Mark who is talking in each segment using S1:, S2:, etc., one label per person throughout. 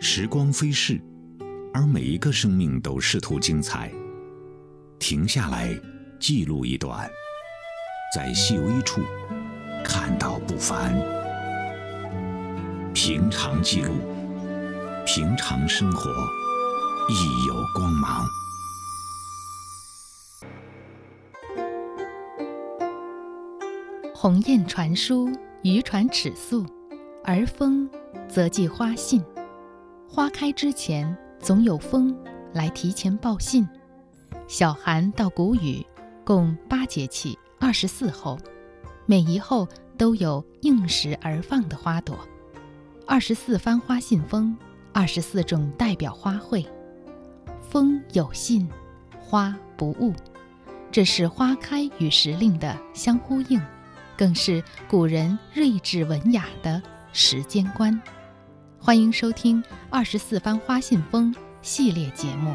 S1: 时光飞逝，而每一个生命都试图精彩。停下来，记录一段，在细微处看到不凡。平常记录，平常生活，亦有光芒。
S2: 鸿雁传书，渔船尺素，而风则寄花信。花开之前，总有风来提前报信。小寒到谷雨，共八节气，二十四候，每一候都有应时而放的花朵。二十四番花信封，二十四种代表花卉。风有信，花不误，这是花开与时令的相呼应。更是古人睿智文雅的时间观。欢迎收听《二十四番花信封》系列节目。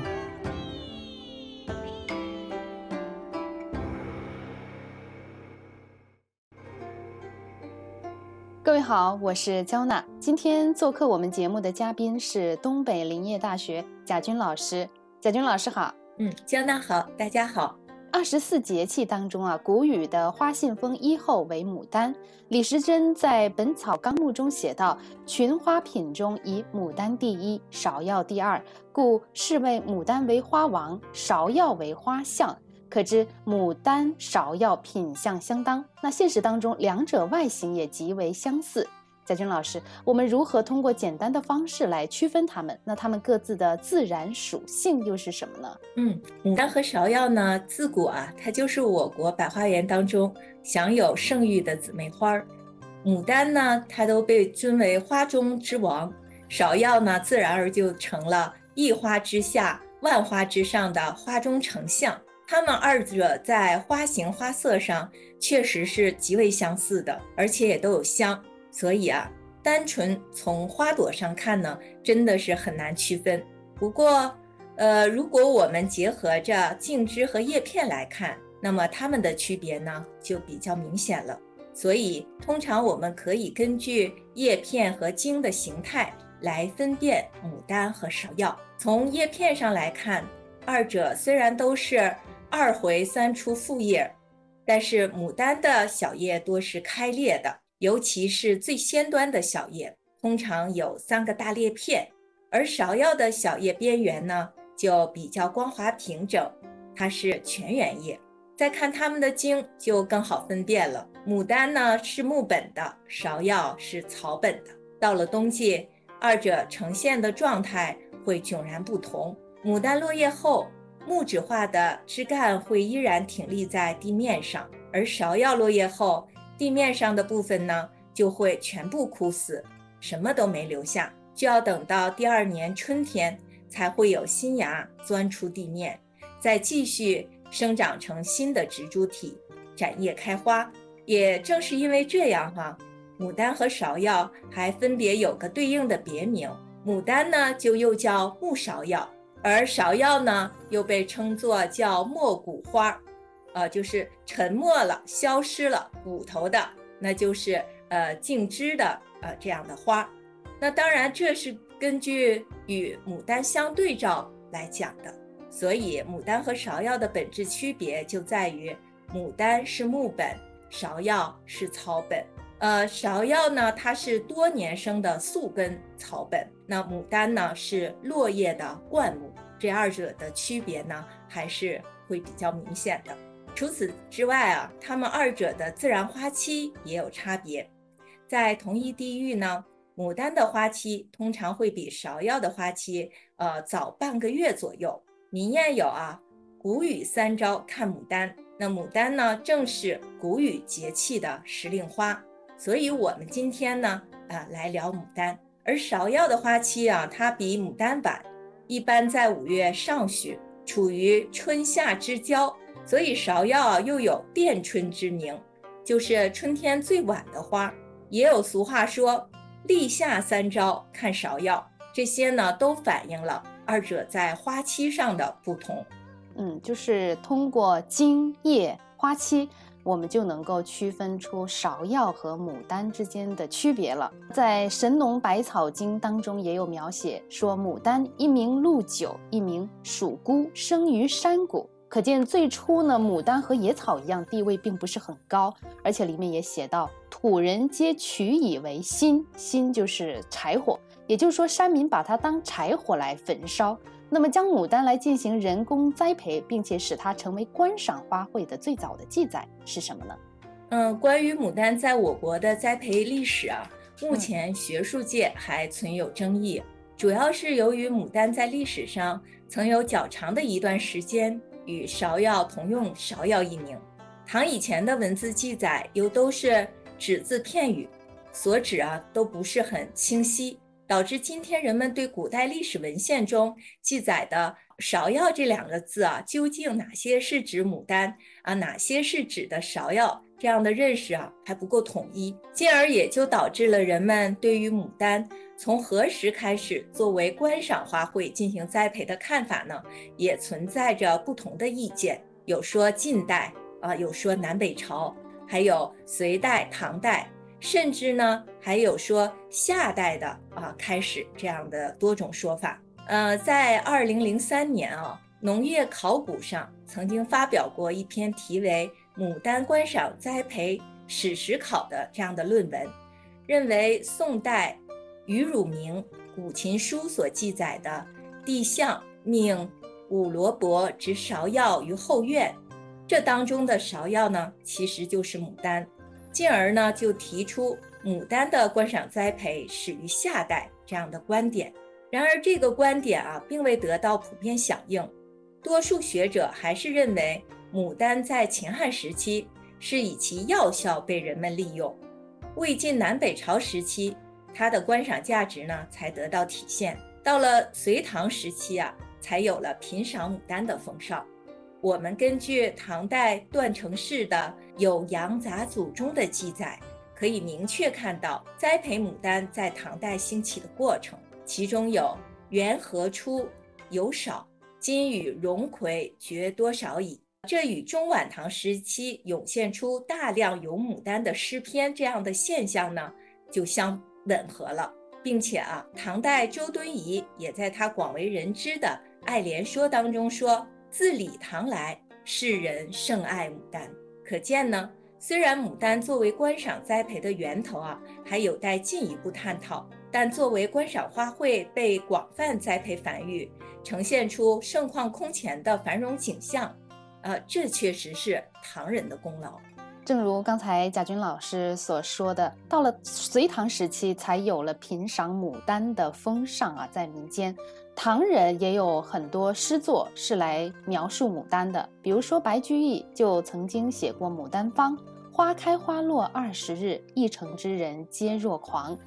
S2: 各位好，我是焦娜。今天做客我们节目的嘉宾是东北林业大学贾军老师。贾军老师好。
S3: 嗯，焦娜好，大家好。
S2: 二十四节气当中啊，谷雨的花信封一候为牡丹。李时珍在《本草纲目》中写道：“群花品中以牡丹第一，芍药第二，故世谓牡丹为花王，芍药为花相。”可知牡丹、芍药品相相当。那现实当中，两者外形也极为相似。贾军老师，我们如何通过简单的方式来区分它们？那它们各自的自然属性又是什么呢？
S3: 嗯，牡丹和芍药呢，自古啊，它就是我国百花园当中享有盛誉的姊妹花儿。牡丹呢，它都被尊为花中之王；芍药呢，自然而就成了一花之下、万花之上的花中丞相。它们二者在花型、花色上确实是极为相似的，而且也都有香。所以啊，单纯从花朵上看呢，真的是很难区分。不过，呃，如果我们结合着茎枝和叶片来看，那么它们的区别呢就比较明显了。所以，通常我们可以根据叶片和茎的形态来分辨牡丹和芍药。从叶片上来看，二者虽然都是二回三出复叶，但是牡丹的小叶多是开裂的。尤其是最先端的小叶，通常有三个大裂片，而芍药的小叶边缘呢就比较光滑平整，它是全圆叶。再看它们的茎就更好分辨了，牡丹呢是木本的，芍药是草本的。到了冬季，二者呈现的状态会迥然不同。牡丹落叶后，木质化的枝干会依然挺立在地面上，而芍药落叶后。地面上的部分呢，就会全部枯死，什么都没留下，就要等到第二年春天才会有新芽钻出地面，再继续生长成新的植株体，展叶开花。也正是因为这样哈，牡丹和芍药还分别有个对应的别名，牡丹呢就又叫木芍药，而芍药呢又被称作叫没骨花。呃，就是沉没了、消失了骨头的，那就是呃茎枝的呃这样的花。那当然，这是根据与牡丹相对照来讲的。所以，牡丹和芍药的本质区别就在于，牡丹是木本，芍药是草本。呃，芍药呢，它是多年生的宿根草本；那牡丹呢，是落叶的灌木。这二者的区别呢，还是会比较明显的。除此之外啊，它们二者的自然花期也有差别。在同一地域呢，牡丹的花期通常会比芍药的花期呃早半个月左右。民谚有啊，谷雨三朝看牡丹。那牡丹呢，正是谷雨节气的时令花。所以，我们今天呢，啊，来聊牡丹。而芍药的花期啊，它比牡丹晚，一般在五月上旬，处于春夏之交。所以芍药又有电春之名，就是春天最晚的花。也有俗话说“立夏三朝看芍药”，这些呢都反映了二者在花期上的不同。
S2: 嗯，就是通过茎叶花期我们就能够区分出芍药和牡丹之间的区别了。在《神农百草经》当中也有描写，说牡丹一名陆九，一名蜀姑，生于山谷。可见最初呢，牡丹和野草一样，地位并不是很高，而且里面也写到，土人皆取以为薪，薪就是柴火，也就是说山民把它当柴火来焚烧。那么将牡丹来进行人工栽培，并且使它成为观赏花卉的最早的记载是什么呢？
S3: 嗯，关于牡丹在我国的栽培历史啊，目前学术界还存有争议，主要是由于牡丹在历史上曾有较长的一段时间。与芍药同用“芍药”一名，唐以前的文字记载又都是只字片语，所指啊都不是很清晰，导致今天人们对古代历史文献中记载的“芍药”这两个字啊，究竟哪些是指牡丹啊，哪些是指的芍药这样的认识啊还不够统一，进而也就导致了人们对于牡丹。从何时开始作为观赏花卉进行栽培的看法呢？也存在着不同的意见。有说近代啊，有说南北朝，还有隋代、唐代，甚至呢还有说夏代的啊开始这样的多种说法。呃，在二零零三年啊，农业考古上曾经发表过一篇题为《牡丹观赏栽培史实考》的这样的论文，认为宋代。于汝明《古琴书》所记载的帝相命五罗伯植芍药于后院，这当中的芍药呢，其实就是牡丹，进而呢就提出牡丹的观赏栽培始于夏代这样的观点。然而这个观点啊，并未得到普遍响应，多数学者还是认为牡丹在秦汉时期是以其药效被人们利用，魏晋南北朝时期。它的观赏价值呢，才得到体现。到了隋唐时期啊，才有了品赏牡丹的风尚。我们根据唐代段成式的《酉阳杂俎》中的记载，可以明确看到栽培牡丹在唐代兴起的过程。其中有“元和初有少，今与荣葵绝多少矣”，这与中晚唐时期涌现出大量咏牡丹的诗篇这样的现象呢，就相。吻合了，并且啊，唐代周敦颐也在他广为人知的《爱莲说》当中说：“自李唐来，世人甚爱牡丹。”可见呢，虽然牡丹作为观赏栽培的源头啊，还有待进一步探讨，但作为观赏花卉被广泛栽培繁育，呈现出盛况空前的繁荣景象，呃，这确实是唐人的功劳。
S2: 正如刚才贾军老师所说的，到了隋唐时期才有了品赏牡丹的风尚啊，在民间，唐人也有很多诗作是来描述牡丹的，比如说白居易就曾经写过《牡丹芳》：“花开花落二十日，一城之人皆若狂。”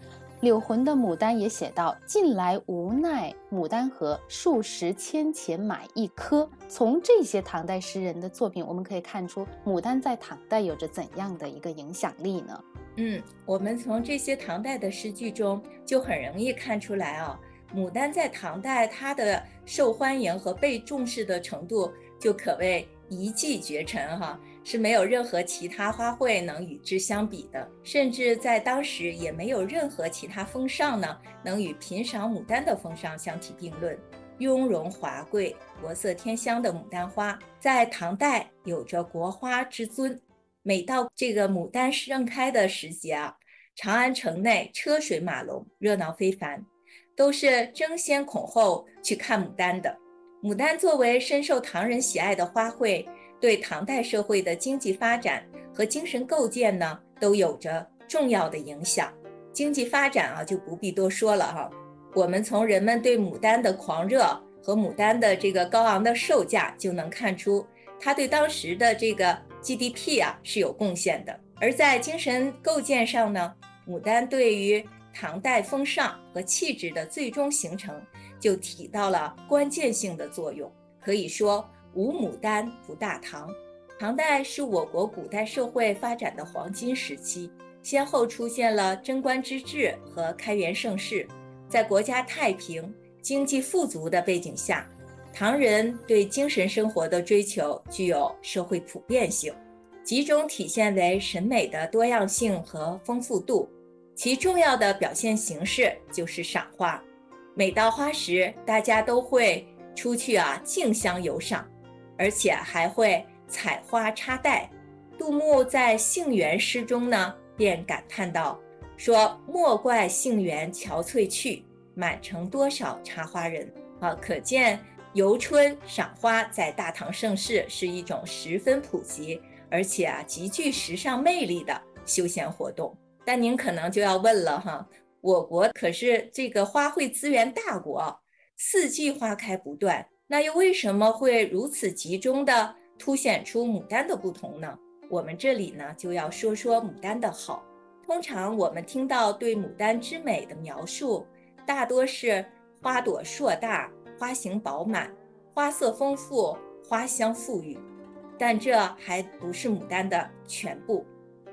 S2: 柳魂的牡丹也写到：“近来无奈牡丹何，数十千钱买一颗。”从这些唐代诗人的作品，我们可以看出牡丹在唐代有着怎样的一个影响力呢？
S3: 嗯，我们从这些唐代的诗句中就很容易看出来啊，牡丹在唐代它的受欢迎和被重视的程度就可谓一骑绝尘哈。是没有任何其他花卉能与之相比的，甚至在当时也没有任何其他风尚呢能与品赏牡丹的风尚相提并论。雍容华贵、国色天香的牡丹花，在唐代有着国花之尊。每到这个牡丹盛开的时节啊，长安城内车水马龙，热闹非凡，都是争先恐后去看牡丹的。牡丹作为深受唐人喜爱的花卉。对唐代社会的经济发展和精神构建呢，都有着重要的影响。经济发展啊，就不必多说了哈。我们从人们对牡丹的狂热和牡丹的这个高昂的售价，就能看出它对当时的这个 GDP 啊是有贡献的。而在精神构建上呢，牡丹对于唐代风尚和气质的最终形成，就起到了关键性的作用。可以说。无牡丹不大唐。唐代是我国古代社会发展的黄金时期，先后出现了贞观之治和开元盛世。在国家太平、经济富足的背景下，唐人对精神生活的追求具有社会普遍性。集中体现为审美的多样性和丰富度。其重要的表现形式就是赏花。每到花时，大家都会出去啊竞相游赏，而且还会采花插袋。杜牧在《杏园》诗中呢，便感叹道：“说莫怪杏园憔悴去，满城多少插花人。”啊，可见游春赏花在大唐盛世是一种十分普及，而且啊极具时尚魅力的休闲活动。但您可能就要问了哈，我国可是这个花卉资源大国，四季花开不断，那又为什么会如此集中的凸显出牡丹的不同呢？我们这里呢就要说说牡丹的好。通常我们听到对牡丹之美的描述，大多是花朵硕大、花型饱满、花色丰富、花香馥郁，但这还不是牡丹的全部。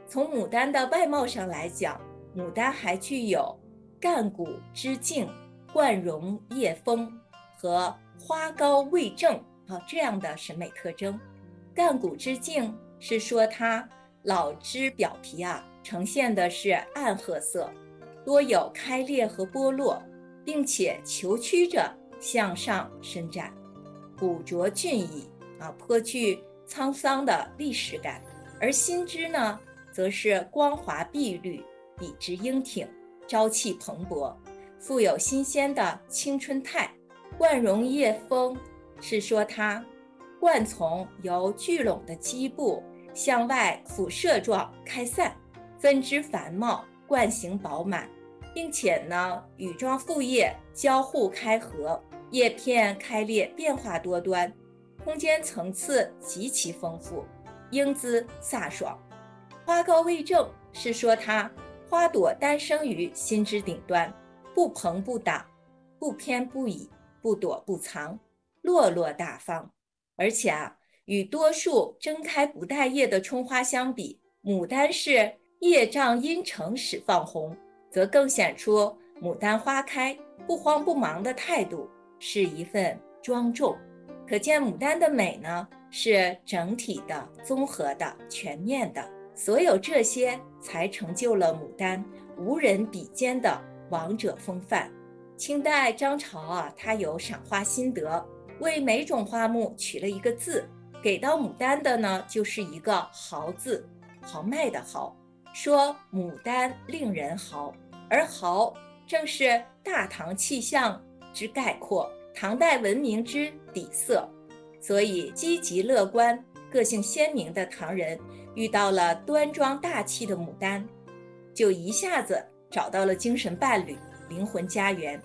S3: 从牡丹的外貌上来讲，牡丹还具有干骨枝净、冠容叶丰和花高味正啊这样的审美特征。干骨枝净是说它老枝表皮啊呈现的是暗褐色，多有开裂和剥落，并且球曲着向上伸展，古拙俊逸啊颇具沧桑的历史感。而新枝呢？则是光滑碧绿，笔直英挺，朝气蓬勃，富有新鲜的青春态。冠容叶丰是说它冠丛由聚拢的基部向外辐射状开散，分枝繁茂，冠形饱满，并且呢羽状复叶交互开合，叶片开裂变化多端，空间层次极其丰富，英姿飒爽。花高位正是说它花朵单生于心枝顶端，不蓬不挡，不偏不倚，不躲不藏，落落大方。而且啊，与多数睁开不带叶的春花相比，牡丹是叶障阴沉始放红，则更显出牡丹花开不慌不忙的态度，是一份庄重。可见牡丹的美呢，是整体的、综合的、全面的。所有这些才成就了牡丹无人比肩的王者风范。清代张潮啊，他有赏花心得，为每种花木取了一个字，给到牡丹的呢，就是一个豪字，豪迈的豪，说牡丹令人豪，而豪正是大唐气象之概括，唐代文明之底色。所以积极乐观、个性鲜明的唐人。遇到了端庄大气的牡丹，就一下子找到了精神伴侣、灵魂家园，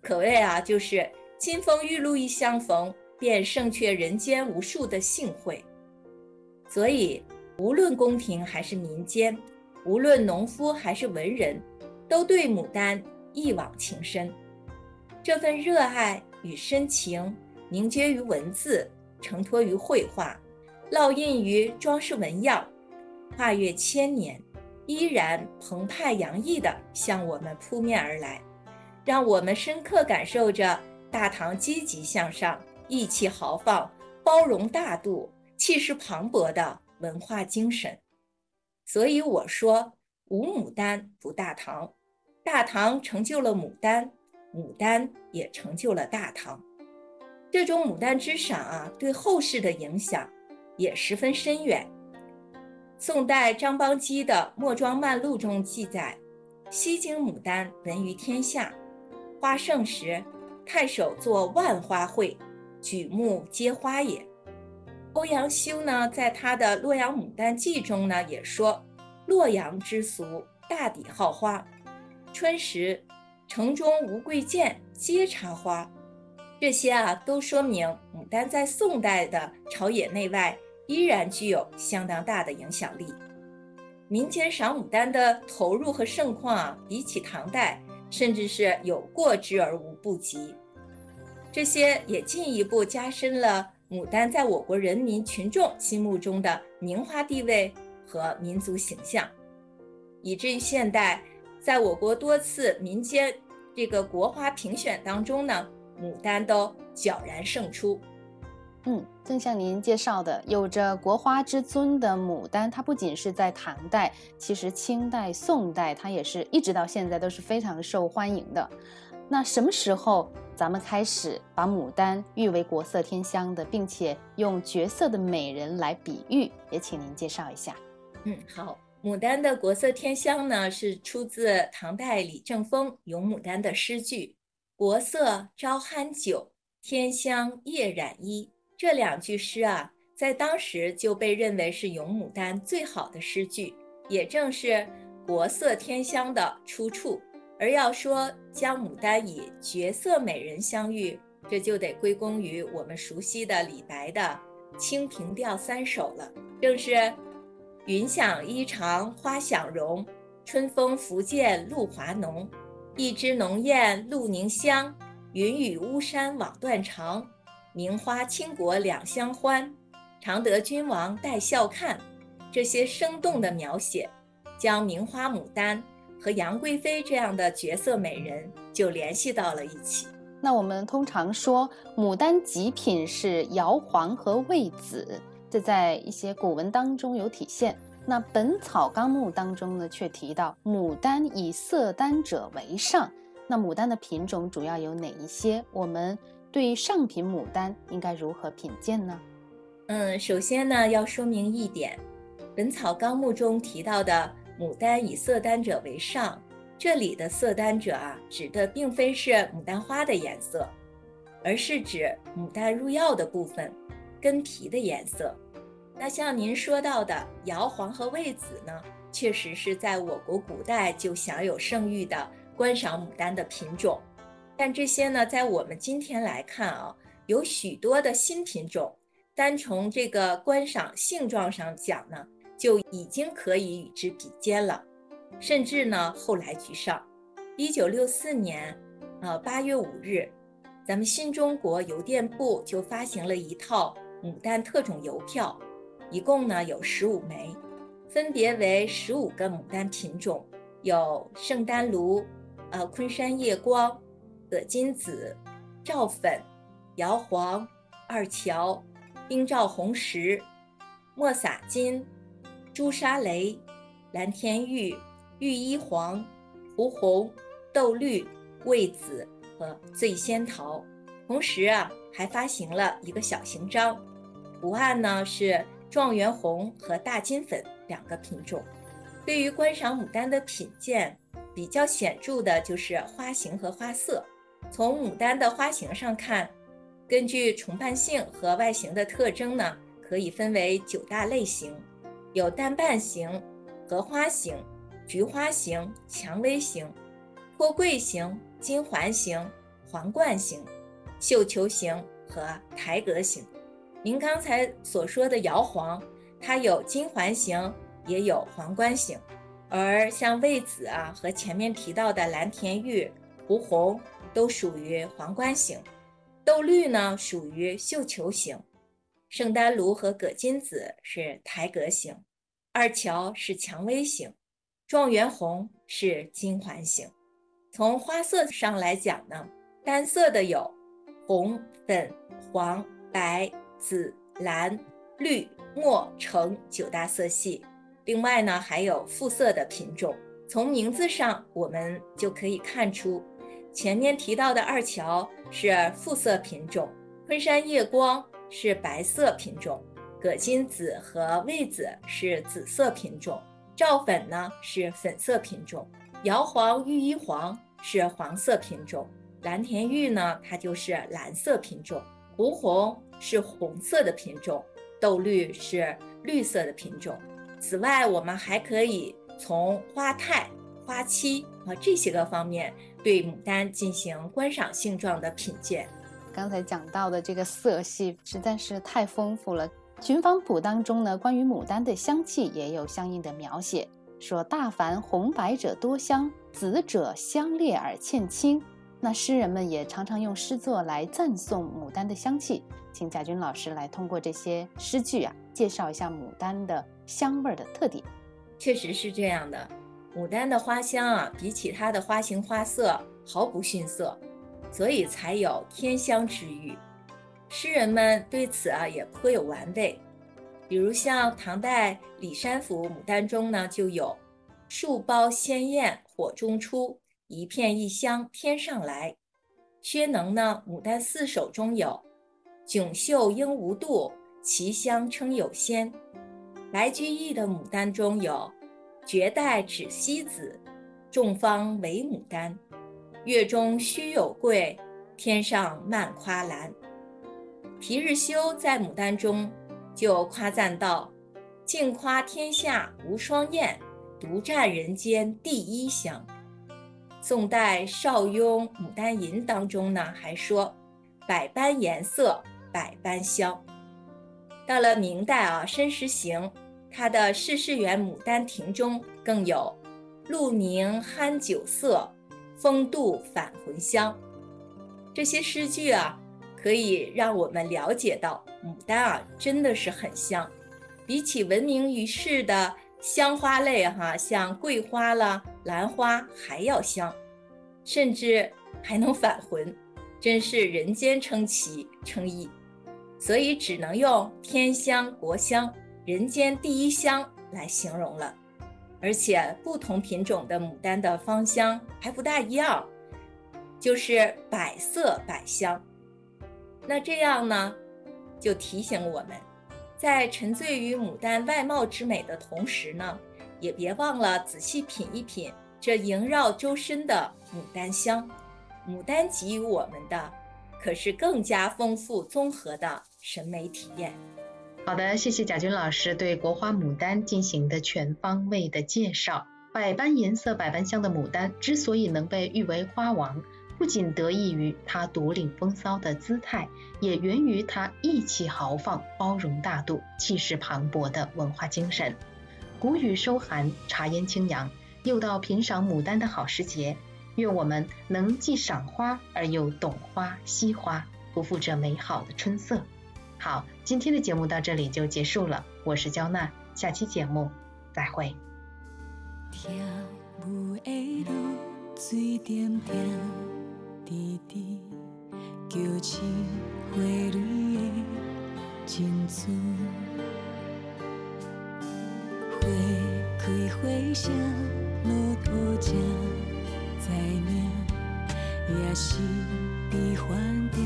S3: 可谓啊，就是金风玉露一相逢，便胜却人间无数的幸会。所以，无论宫廷还是民间，无论农夫还是文人，都对牡丹一往情深。这份热爱与深情，凝结于文字，承托于绘画。烙印于装饰纹样，跨越千年，依然澎湃洋溢地向我们扑面而来，让我们深刻感受着大唐积极向上、意气豪放、包容大度、气势磅礴的文化精神。所以我说，无牡丹不大唐，大唐成就了牡丹，牡丹也成就了大唐。这种牡丹之赏啊，对后世的影响。也十分深远。宋代张邦基的《墨庄漫录》中记载：“西京牡丹闻于天下，花盛时，太守作万花会，举目皆花也。”欧阳修呢，在他的《洛阳牡丹记》中呢，也说：“洛阳之俗，大抵好花。春时，城中无贵贱，皆插花。”这些啊，都说明牡丹在宋代的朝野内外。依然具有相当大的影响力。民间赏牡丹的投入和盛况啊，比起唐代，甚至是有过之而无不及。这些也进一步加深了牡丹在我国人民群众心目中的名花地位和民族形象，以至于现代，在我国多次民间这个国花评选当中呢，牡丹都悄然胜出。
S2: 嗯，正像您介绍的，有着国花之尊的牡丹，它不仅是在唐代，其实清代、宋代，它也是一直到现在都是非常受欢迎的。那什么时候咱们开始把牡丹誉为国色天香的，并且用绝色的美人来比喻？也请您介绍一下。
S3: 嗯，好，牡丹的国色天香呢，是出自唐代李正风《咏牡丹》的诗句：“国色朝酣酒，天香夜染衣。”这两句诗啊，在当时就被认为是咏牡丹最好的诗句，也正是国色天香的出处。而要说将牡丹以绝色美人相遇，这就得归功于我们熟悉的李白的《清平调三首》了。正是“云想衣裳花想容，春风拂槛露华浓。一枝浓艳露凝香，云雨巫山枉断肠。名花倾国两相欢，常得君王带笑看。”这些生动的描写，将名花牡丹。和杨贵妃这样的绝色美人就联系到了一起。
S2: 那我们通常说牡丹极品是姚黄和魏子，这在一些古文当中有体现。那《本草纲目》当中呢，却提到牡丹以色丹者为上。那牡丹的品种主要有哪一些？我们对于上品牡丹应该如何品鉴呢？
S3: 嗯，首先呢，要说明一点，《本草纲目》中提到的。牡丹以色丹者为上，这里的色丹者啊，指的并非是牡丹花的颜色，而是指牡丹入药的部分根皮的颜色。那像您说到的瑶黄和魏子呢，确实是在我国古代就享有盛誉的观赏牡丹的品种。但这些呢，在我们今天来看啊，有许多的新品种，单从这个观赏性状上讲呢。就已经可以与之比肩了，甚至呢后来居上。一九六四年，呃八月五日，咱们新中国邮电部就发行了一套牡丹特种邮票，一共呢有十五枚，分别为十五个牡丹品种，有圣丹炉、呃昆山夜光、葛金子、赵粉、姚黄、二乔、冰照红石、墨洒金。朱砂雷、蓝田玉、玉衣黄、胡红、豆绿、魏紫和醉仙桃。同时啊，还发行了一个小型章，图案呢是状元红和大金粉两个品种。对于观赏牡丹的品鉴，比较显著的就是花型和花色。从牡丹的花型上看，根据重瓣性和外形的特征呢，可以分为九大类型。有淡瓣型、荷花型、菊花型、蔷薇型、托桂型、金环型、皇冠型、绣球型和台阁型。您刚才所说的摇黄，它有金环型，也有皇冠型。而像魏子啊和前面提到的蓝田玉、胡红都属于皇冠型，豆绿呢属于绣球型。圣丹炉和葛金子是台阁型，二乔是蔷薇型，状元红是金环型。从花色上来讲呢，单色的有红、粉、黄、白、紫、蓝、绿、墨、橙九大色系。另外呢，还有复色的品种。从名字上我们就可以看出，前面提到的二乔是复色品种，昆山夜光。是白色品种，葛金子和魏子是紫色品种，赵粉呢是粉色品种，瑶黄、玉衣黄是黄色品种，蓝田玉呢它就是蓝色品种，胡红是红色的品种，豆绿是绿色的品种。此外，我们还可以从花态、花期啊这些个方面对牡丹进行观赏性状的品鉴。
S2: 刚才讲到的这个色系实在是太丰富了，《寻芳谱》当中呢，关于牡丹的香气也有相应的描写，说大凡红白者多香，紫者香烈而欠清。那诗人们也常常用诗作来赞颂牡丹的香气，请贾军老师来通过这些诗句啊，介绍一下牡丹的香味儿的特点。
S3: 确实是这样的，牡丹的花香啊，比起它的花型花色毫不逊色。所以才有天香之誉。诗人们对此啊也颇有玩味，比如像唐代李山甫牡丹中呢就有“树苞鲜艳火中出，一片异香天上来”。薛能呢《牡丹四首》中有“迥秀应无度，其香称有仙”。白居易的《牡丹》中有“绝代只西子，众芳唯牡丹，月中须有桂，天上漫夸兰”。皮日休在《牡丹》中就夸赞道：“尽夸天下无双艳，独占人间第一香。”宋代邵雍《牡丹吟》当中呢还说：“百般颜色百般香。”到了明代啊，申时行他的《世事园牡丹亭》中更有“露凝酣酒色，风度返魂香”。这些诗句啊。可以让我们了解到，牡丹啊，真的是很香，比起闻名于世的香花类哈，像桂花啦、兰花还要香，甚至还能返魂，真是人间称奇称异。所以只能用天香、国香、人间第一香来形容了。而且不同品种的牡丹的芳香还不大一样，就是百色百香。那这样呢，就提醒我们，在沉醉于牡丹外貌之美的同时呢，也别忘了仔细品一品这萦绕周身的牡丹香。牡丹给予我们的，可是更加丰富综合的审美体验。
S4: 好的，谢谢贾军老师对国花牡丹进行的全方位的介绍。百般颜色、百般香的牡丹之所以能被誉为花王。不仅得益于它独领风骚的姿态，也源于它意气豪放、包容大度、气势磅礴的文化精神。谷雨收寒，茶烟清扬，又到品赏牡丹的好时节，愿我们能既赏花而又懂花惜花，不负这美好的春色。好，今天的节目到这里就结束了，我是焦娜，下期节目再会。开花谢落土正知影，也是悲欢的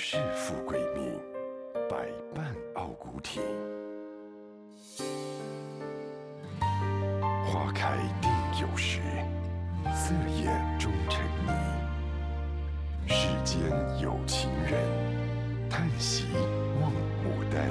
S4: 是富贵命，百般傲骨体。
S5: 花开定有时，色艳终成泥。世间有情人，叹息望牡丹。